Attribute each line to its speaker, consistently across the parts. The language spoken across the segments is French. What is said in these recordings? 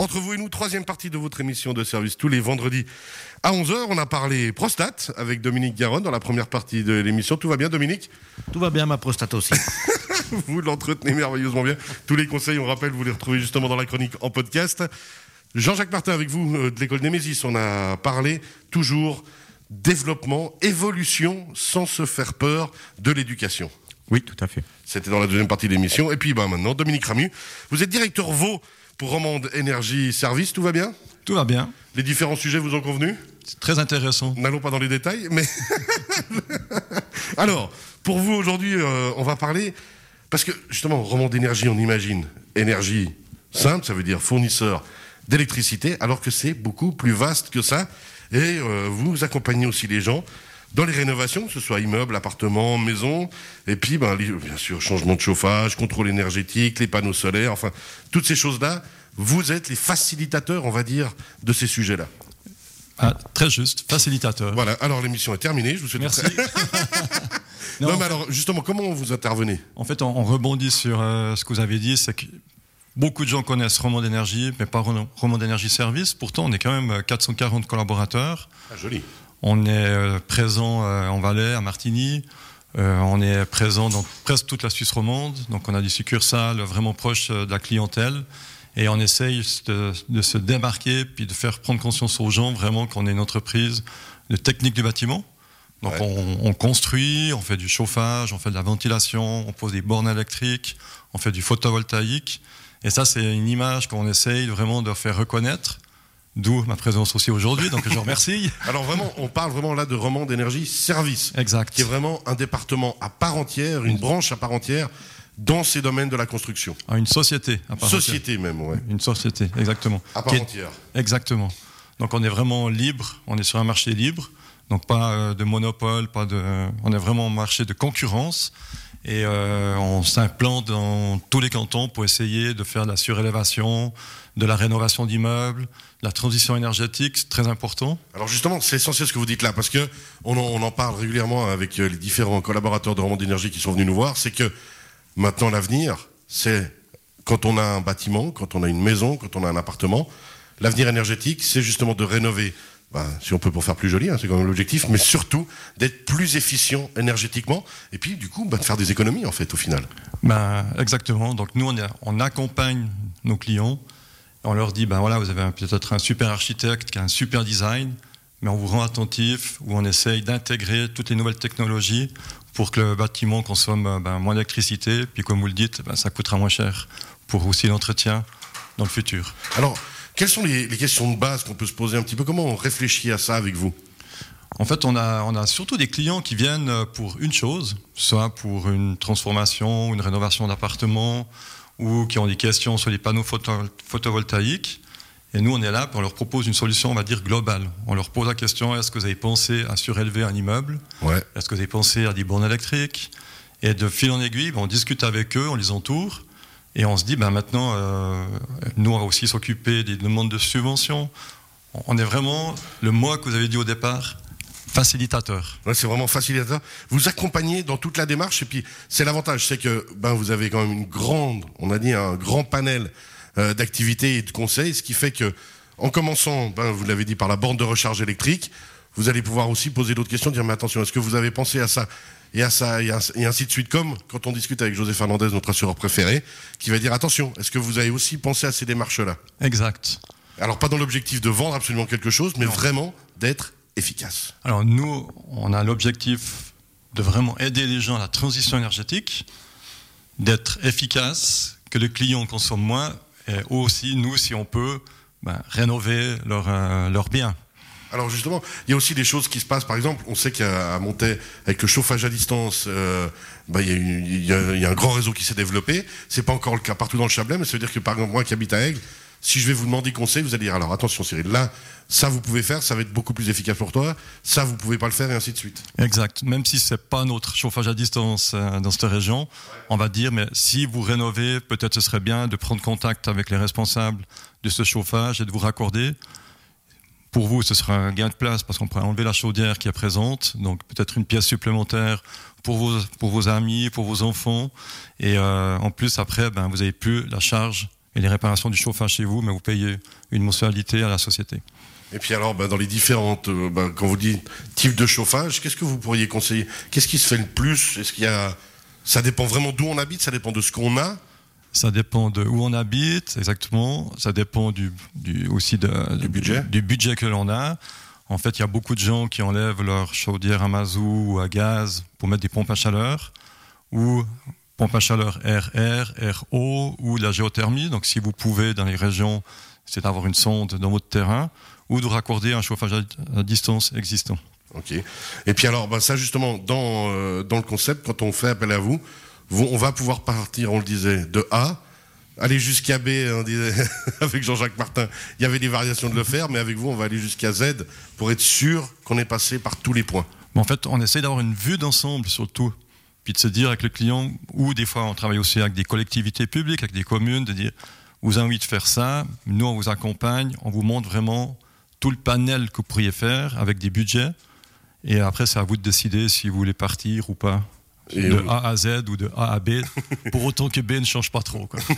Speaker 1: Entre vous et nous, troisième partie de votre émission de service tous les vendredis à 11h. On a parlé prostate avec Dominique Garonne dans la première partie de l'émission. Tout va bien, Dominique?
Speaker 2: Tout va bien, ma prostate aussi.
Speaker 1: vous l'entretenez merveilleusement bien. Tous les conseils, on rappelle, vous les retrouvez justement dans la chronique en podcast. Jean-Jacques Martin avec vous euh, de l'école Némésis. On a parlé toujours développement, évolution sans se faire peur de l'éducation.
Speaker 2: Oui, tout à fait.
Speaker 1: C'était dans la deuxième partie de l'émission. Et puis ben, maintenant, Dominique Ramu, vous êtes directeur Vaux pour Romande Énergie Service, tout va bien?
Speaker 3: Tout va bien.
Speaker 1: Les différents sujets vous ont convenu?
Speaker 3: C'est très intéressant.
Speaker 1: N'allons pas dans les détails, mais... Alors, pour vous aujourd'hui, euh, on va parler... Parce que justement, Romande Énergie, on imagine énergie simple, ça veut dire fournisseur d'électricité, alors que c'est beaucoup plus vaste que ça. Et euh, vous accompagnez aussi les gens dans les rénovations, que ce soit immeubles, appartements, maisons, et puis ben, bien sûr changement de chauffage, contrôle énergétique, les panneaux solaires, enfin toutes ces choses-là, vous êtes les facilitateurs, on va dire, de ces sujets-là.
Speaker 3: Ah, très juste, facilitateur.
Speaker 1: Voilà, alors l'émission est terminée, je vous souhaite...
Speaker 3: Merci.
Speaker 1: non, mais alors justement, comment vous intervenez
Speaker 3: En fait, on, on rebondit sur euh, ce que vous avez dit, c'est que beaucoup de gens connaissent Roman d'énergie, mais pas Roman d'énergie service. Pourtant, on est quand même 440 collaborateurs.
Speaker 1: Ah, joli.
Speaker 3: On est euh, présent euh, en Valais, à Martigny. Euh, on est présent dans presque toute la Suisse romande. Donc, on a des succursales vraiment proches de la clientèle. Et on essaye de, de, se démarquer puis de faire prendre conscience aux gens vraiment qu'on est une entreprise de technique du bâtiment. Donc,
Speaker 1: Ouais.
Speaker 3: on, on construit, on fait du chauffage, on fait de la ventilation, on pose des bornes électriques, on fait du photovoltaïque. Et ça, c'est une image qu'on essaye vraiment de faire reconnaître. D'où ma présence aussi aujourd'hui. Donc, je vous remercie.
Speaker 1: Alors vraiment, on parle vraiment là de Romande Énergie Service,
Speaker 3: Exact.
Speaker 1: qui est vraiment un département à part entière, une branche à part entière dans ces domaines de la construction.
Speaker 3: Ah, Une société. à part entière.
Speaker 1: Société même, ouais.
Speaker 3: Une société, exactement.
Speaker 1: À part
Speaker 3: est-
Speaker 1: entière.
Speaker 3: Exactement. Donc on est vraiment libre, on est sur un marché libre, donc pas euh, de monopole, pas de, on est vraiment un marché de concurrence et euh, on s'implante dans tous les cantons pour essayer de faire de la surélévation, de la rénovation d'immeubles, la transition énergétique, c'est très important.
Speaker 1: Alors justement, c'est essentiel ce que vous dites là, parce que on en, parle régulièrement avec euh, les différents collaborateurs de Romande Énergie qui sont venus nous voir, c'est que maintenant l'avenir, c'est quand on a un bâtiment, quand on a une maison, quand on a un appartement, l'avenir énergétique, c'est justement de rénover, ben, si on peut pour faire plus joli, hein, c'est quand même l'objectif, mais surtout d'être plus efficient énergétiquement, et puis du coup, ben, de faire des économies en fait au final.
Speaker 3: Ben, exactement. Donc nous, on, accompagne nos clients. On leur dit, ben voilà, vous avez peut-être un super architecte qui a un super design, mais on vous rend attentif, ou on essaye d'intégrer toutes les nouvelles technologies pour que le bâtiment consomme euh, ben, moins d'électricité. Puis comme vous le dites, ben, ça coûtera moins cher pour aussi l'entretien dans le futur.
Speaker 1: Alors, quelles sont les, les questions de base qu'on peut se poser un petit peu? Comment on réfléchit à ça avec vous?
Speaker 3: En fait, on a, on a surtout des clients qui viennent pour une chose, soit pour une transformation, une rénovation d'appartement, ou qui ont des questions sur les panneaux photo- photovoltaïques. Et nous, on est là, on leur propose une solution, on va dire, globale. On leur pose la question, est-ce que vous avez pensé à surélever un immeuble?
Speaker 1: Ouais.
Speaker 3: Est-ce que vous avez pensé à des bornes électriques? Et de fil en aiguille, on discute avec eux, on les entoure, et on se dit, ben, maintenant, euh, nous, on va aussi s'occuper des demandes de subventions. On est vraiment, le mot que vous avez dit au départ, facilitateur.
Speaker 1: Ouais, c'est vraiment facilitateur. Vous accompagnez dans toute la démarche et puis c'est l'avantage, c'est que ben vous avez quand même une grande, on a dit un grand panel euh, d'activités et de conseils, ce qui fait que en commençant, ben vous l'avez dit par la borne de recharge électrique, vous allez pouvoir aussi poser d'autres questions, dire mais attention, est-ce que vous avez pensé à ça et à ça et, à- et ainsi de suite comme quand on discute avec José Fernandez, notre assureur préféré, qui va dire attention, est-ce que vous avez aussi pensé à ces démarches-là?
Speaker 3: Exact.
Speaker 1: Alors pas dans l'objectif de vendre absolument quelque chose, mais vraiment d'être efficace.
Speaker 3: Alors nous, on a l'objectif de vraiment aider les gens à la transition énergétique, d'être efficace, que le client consomme moins, et aussi, nous, si on peut, ben, rénover leurs euh, leurs biens.
Speaker 1: Alors justement, il y a aussi des choses qui se passent. Par exemple, on sait qu'à à Montaix, avec le chauffage à distance, euh, bah, il y a un grand réseau qui s'est développé. C'est pas encore le cas partout dans le Chablais, mais ça veut dire que par exemple moi qui habite à Aigle, si je vais vous demander conseil, vous allez dire alors attention Cyril, là ça vous pouvez faire, ça va être beaucoup plus efficace pour toi. Ça vous pouvez pas le faire et ainsi de suite.
Speaker 3: Exact. Même si c'est pas notre chauffage à distance euh, dans cette région, on va dire, mais si vous rénovez, peut-être ce serait bien de prendre contact avec les responsables de ce chauffage et de vous raccorder. Pour vous, ce sera un gain de place parce qu'on pourrait enlever la chaudière qui est présente, donc peut-être une pièce supplémentaire pour vos, pour vos amis, pour vos enfants. Et euh, en plus, après, ben, vous avez plus la charge et les réparations du chauffage chez vous, mais vous payez une mensualité à la société.
Speaker 1: Et puis alors, bah, dans les différentes, euh, bah, quand vous dites types de chauffage, qu'est-ce que vous pourriez conseiller? Qu'est-ce qui se fait le plus? Est-ce qu'il y a, ça dépend vraiment d'où on habite, ça dépend de ce qu'on a.
Speaker 3: Ça dépend de où on habite, exactement. Ça dépend du, du aussi de,
Speaker 1: Du budget.
Speaker 3: du budget que l'on a. En fait, il y a beaucoup de gens qui enlèvent leur chaudière à mazout ou à gaz pour mettre des pompes à chaleur ou pompes à chaleur RR, RO ou de la géothermie. Donc, si vous pouvez, dans les régions, c'est d'avoir une sonde dans votre terrain ou de raccorder un chauffage à, distance existant.
Speaker 1: Ok. Et puis alors, bah, ça justement, dans, euh, dans le concept, quand on fait appel à vous, on va pouvoir partir, on le disait, de A, aller jusqu'à B, on disait, avec Jean-Jacques Martin, il y avait des variations de le faire, mais avec vous, on va aller jusqu'à Z pour être sûr qu'on est passé par tous les points.
Speaker 3: En fait, on essaie d'avoir une vue d'ensemble sur tout. Puis de se dire avec le client, ou des fois on travaille aussi avec des collectivités publiques, avec des communes, de dire, vous envie de faire ça, nous on vous accompagne, on vous montre vraiment tout le panel que vous pourriez faire avec des budgets. Et après, c'est à vous de décider si vous voulez partir ou pas.
Speaker 1: Et
Speaker 3: de A à Z ou de A à B, pour autant que B ne change pas trop. Quoi.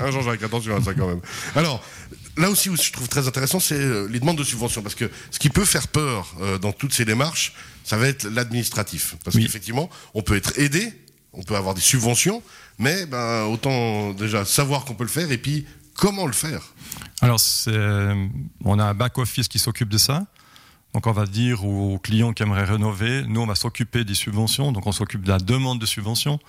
Speaker 1: Hein, Jean-Jacques, attention à ça quand même. Alors, là aussi où je trouve très intéressant, c'est euh, les demandes de subventions. Parce que ce qui peut faire peur euh, dans toutes ces démarches, ça va être l'administratif. Parce
Speaker 3: Oui.
Speaker 1: qu'effectivement, on peut être aidé, on peut avoir des subventions, mais ben, autant déjà savoir qu'on peut le faire et puis comment le faire.
Speaker 3: Alors, c'est- on a un back-office qui s'occupe de ça. Donc, on va dire aux clients qui aimeraient rénover, nous, on va s'occuper des subventions. Donc, on s'occupe de la demande de subvention.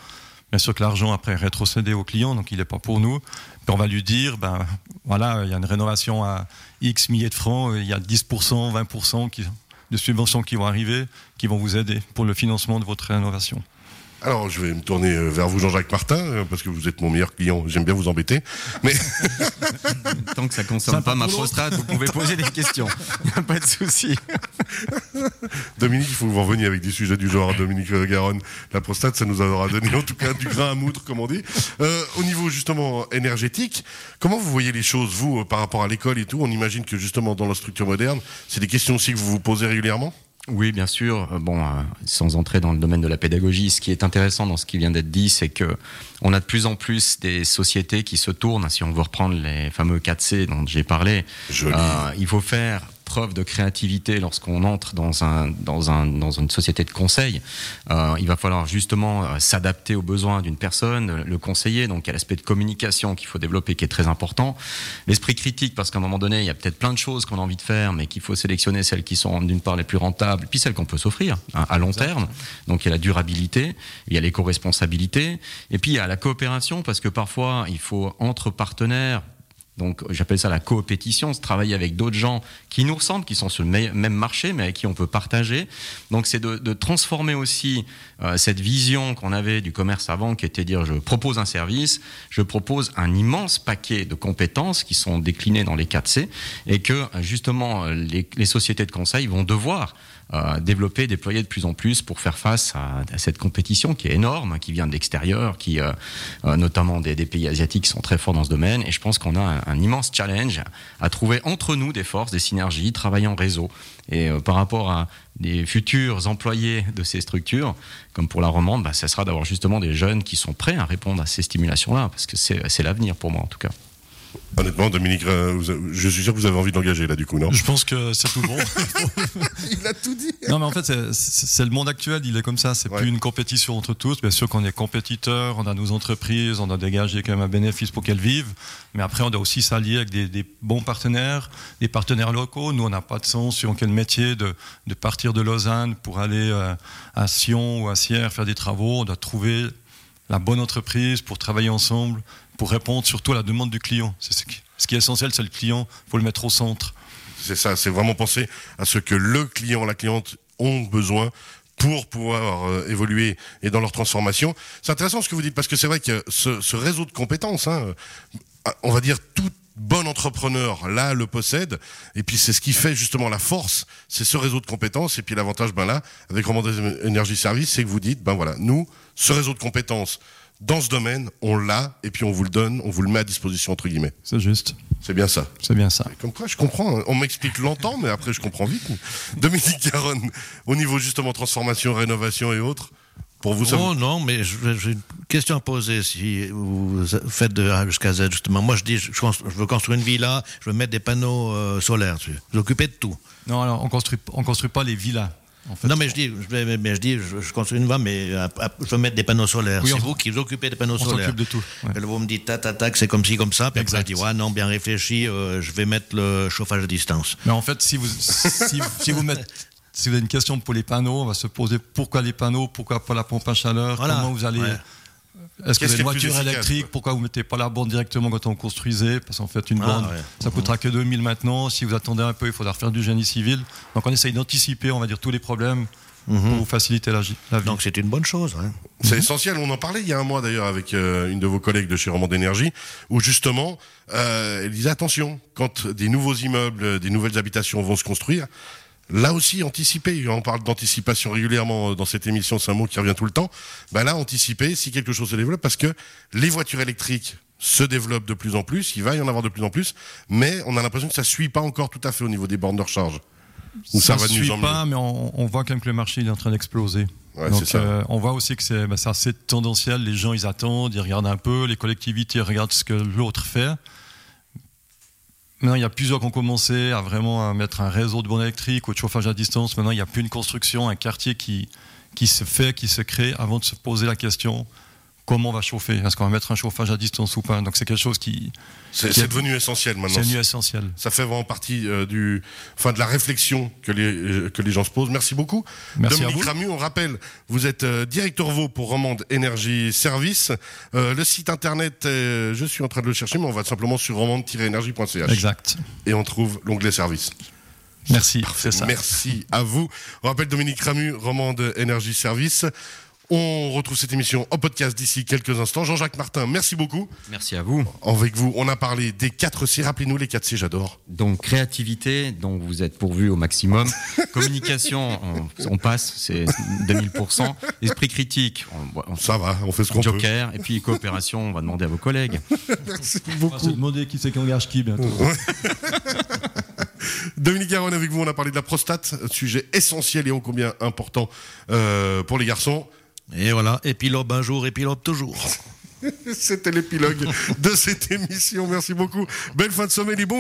Speaker 3: Bien sûr que l'argent, après, est rétrocédé au client, donc il n'est pas pour nous. Puis on va lui dire, ben, voilà, il y a une rénovation à X milliers de francs, il y a 10%, 20% qui- de subventions qui vont arriver, qui vont vous aider pour le financement de votre rénovation.
Speaker 1: Alors, je vais me tourner euh, vers vous, Jean-Jacques Martin, euh, parce que vous êtes mon meilleur client. J'aime bien vous embêter. Mais
Speaker 2: Tant que ça concerne
Speaker 3: Sympa
Speaker 2: pas ma prostate, vous pouvez poser des questions. A pas de souci.
Speaker 1: Dominique, il faut que vous reveniez avec des sujets du genre, Dominique euh, Garonne. La prostate, ça nous aura donné en tout cas du grain à moudre, comme on dit. Euh, au niveau justement énergétique, comment vous voyez les choses, vous, par rapport à l'école et tout? On imagine que justement dans la structure moderne, c'est des questions aussi que vous vous posez régulièrement?
Speaker 2: Oui, bien sûr. Euh, Bon, euh, sans entrer dans le domaine de la pédagogie, ce qui est intéressant dans ce qui vient d'être dit, c'est que on a de plus en plus des sociétés qui se tournent. Si on veut reprendre les fameux 4C dont j'ai parlé, euh, il faut faire preuve de créativité lorsqu'on entre dans un dans un dans une société de conseil. Euh, il va falloir justement euh, s'adapter aux besoins d'une personne, le conseiller. Donc il y a l'aspect de communication qu'il faut développer qui est très important. L'esprit critique parce qu'à un moment donné il y a peut-être plein de choses qu'on a envie de faire, mais qu'il faut sélectionner celles qui sont d'une part les plus rentables, puis celles qu'on peut s'offrir hein, à long terme. Donc il y a la durabilité, il y a l'éco-responsabilité, et puis il y a la coopération parce que parfois il faut entre partenaires donc j'appelle ça la coopétition, se travailler avec d'autres gens qui nous ressemblent, qui sont sur le me- même marché, mais avec qui on peut partager. Donc c'est de, de transformer aussi euh, cette vision qu'on avait du commerce avant, qui était de dire je propose un service, je propose un immense paquet de compétences qui sont déclinées dans les 4C, et que justement les sociétés de conseil vont devoir euh, développer, déployer de plus en plus pour faire face à, cette compétition qui est énorme, qui vient de l'extérieur, qui euh, euh, notamment des, pays asiatiques sont très forts dans ce domaine. Et je pense qu'on a un, immense challenge à trouver entre nous des forces, des synergies, travailler en réseau. Et par rapport à des futurs employés de ces structures, comme pour la romande, bah, ça sera d'avoir justement des jeunes qui sont prêts à répondre à ces stimulations-là, parce que c'est l'avenir pour moi en tout cas.
Speaker 1: Honnêtement, Dominique, euh, je suis sûr que vous avez envie de l'engager là, du coup, non
Speaker 3: Je pense que c'est tout bon.
Speaker 1: Il a tout dit
Speaker 3: Non, mais en fait, c'est- le monde actuel, il est comme ça. C'est
Speaker 1: Ouais.
Speaker 3: plus une compétition entre tous. Bien sûr qu'on est compétiteurs, on a nos entreprises, on doit dégager quand même un bénéfice pour qu'elles vivent. Mais après, on doit aussi s'allier avec des, des bons partenaires, des partenaires locaux. Nous, on n'a pas de sens sur quel métier de, de partir de Lausanne pour aller euh, à Sion ou à Sierre faire des travaux. On doit trouver la bonne entreprise pour travailler ensemble, pour répondre surtout à la demande du client. C'est ce qui, est essentiel, c'est le client. Il faut le mettre au centre.
Speaker 1: C'est ça, c'est vraiment penser à ce que le client, la cliente ont besoin pour pouvoir euh, évoluer et dans leur transformation. C'est intéressant ce que vous dites parce que c'est vrai que ce, réseau de compétences, hein, euh, on va dire tout bon entrepreneur là le possède et puis c'est ce qui fait justement la force, c'est ce réseau de compétences et puis l'avantage ben là avec Romand Énergie Service, c'est que vous dites ben voilà, nous ce réseau de compétences dans ce domaine, on l'a et puis on vous le donne, on vous le met à disposition entre guillemets.
Speaker 3: C'est juste.
Speaker 1: C'est bien ça.
Speaker 3: C'est bien ça.
Speaker 1: Comme quoi, je comprends. hein. On m'explique longtemps, mais après, je comprends vite. Dominique Garonne, au niveau justement transformation, rénovation et autres, Pour vous, ça
Speaker 4: Oh non, mais j'ai une question à poser si vous faites de A jusqu'à Z, justement. Moi, je dis, je, veux construire une villa, je veux mettre des panneaux euh, solaires dessus. Vous occupez de tout.
Speaker 3: Non, alors, on construit, on construit pas les villas. En fait.
Speaker 4: non, mais je dis, je, mais- mais je, dis je, je construis une villa, mais je veux mettre des panneaux solaires.
Speaker 3: Oui,
Speaker 4: c'est vous qui vous occupez des panneaux
Speaker 3: on
Speaker 4: solaires.
Speaker 3: s'occupe de tout. ouais.
Speaker 4: Et là, vous me dites, tac, tac, tac, c'est comme ci, comme ça. Puis après,
Speaker 3: Exact.
Speaker 4: je dis, ouais, non, bien réfléchi, euh, je vais mettre le chauffage à distance.
Speaker 3: Mais en fait, si vous, si, si vous mettez, si vous avez une question pour les panneaux, on va se poser pourquoi les panneaux, pourquoi pas la pompe à chaleur,
Speaker 4: Voilà.
Speaker 3: comment vous allez.
Speaker 4: Ouais.
Speaker 3: Est-ce que vous avez une voiture électrique
Speaker 1: quoi
Speaker 3: Pourquoi vous mettez pas la borne directement quand on construisait Parce qu'en fait, une
Speaker 4: Ah,
Speaker 3: borne,
Speaker 4: ouais.
Speaker 3: ça coûtera que 2000 maintenant. Si vous attendez un peu, il faudra refaire du génie civil. Donc on essaye d'anticiper, on va dire, tous les problèmes pour vous faciliter la, vie.
Speaker 4: Donc, c'est une bonne chose. hein.
Speaker 1: C'est essentiel. On en parlait il y a un mois d'ailleurs avec euh, une de vos collègues de chez Romand d'énergie, où justement, euh, elle disait attention, quand des nouveaux immeubles, des nouvelles habitations vont se construire, là aussi anticiper. On parle d'anticipation régulièrement euh, dans cette émission, c'est un mot qui revient tout le temps. Ben là, anticiper si quelque chose se développe, parce que les voitures électriques se développent de plus en plus, il va y en avoir de plus en plus, mais on a l'impression que ça suit pas encore tout à fait au niveau des bornes de recharge. Ça,
Speaker 3: ça
Speaker 1: va
Speaker 3: ne suit pas, mais on, on voit quand même que le marché il est en train d'exploser.
Speaker 1: Ouais,
Speaker 3: Donc euh, on voit aussi que c'est bah, c'est assez tendanciel. Les gens ils attendent, ils regardent un peu, les collectivités regardent ce que l'autre fait. Maintenant, il y a plusieurs qui ont commencé à vraiment mettre un réseau de bornes électriques ou de chauffage à distance. Maintenant, il n'y a plus une construction, un quartier qui se fait, qui se crée avant de se poser la question comment on va chauffer Est-ce qu'on va mettre un chauffage à distance ou pas Donc c'est quelque chose qui,
Speaker 1: C'est
Speaker 3: est-
Speaker 1: devenu essentiel maintenant.
Speaker 3: c'est devenu essentiel.
Speaker 1: Ça fait vraiment partie euh, du, enfin de la réflexion que les euh, que les gens se posent. Merci beaucoup,
Speaker 3: Merci à
Speaker 1: Dominique
Speaker 3: vous.
Speaker 1: Ramu. On rappelle, vous êtes euh, directeur VO pour Romande Énergie Service. Euh, le site internet, je suis en train de le chercher, mais on va simplement sur romande-énergie.ch
Speaker 3: Exact.
Speaker 1: et on trouve l'onglet service.
Speaker 3: Merci. C'est ça.
Speaker 1: Merci à vous. On rappelle Dominique Ramu, Romande Énergie Service. On retrouve cette émission en podcast d'ici quelques instants. Jean-Jacques Martin, merci beaucoup.
Speaker 2: Merci à vous.
Speaker 1: Avec vous, on a parlé des 4 C. Rappelez-nous les 4 C, j'adore.
Speaker 2: Donc créativité, dont vous êtes pourvu au maximum. Communication, on, on passe, c'est 2000%. Esprit critique, on, on-
Speaker 1: Ça va, on fait ce qu'on peut.
Speaker 2: Joker. Et puis coopération, on va demander à vos collègues.
Speaker 1: Merci
Speaker 3: On va se
Speaker 1: beaucoup.
Speaker 3: demander qui c'est qui engage qui bientôt.
Speaker 1: Dominique Garonne avec vous, on a parlé de la prostate, sujet essentiel et ô combien important euh, pour les garçons.
Speaker 4: Et voilà, épilogue un jour, épilogue toujours.
Speaker 1: C'était l'épilogue de cette émission. Merci beaucoup. Belle fin de semaine et bon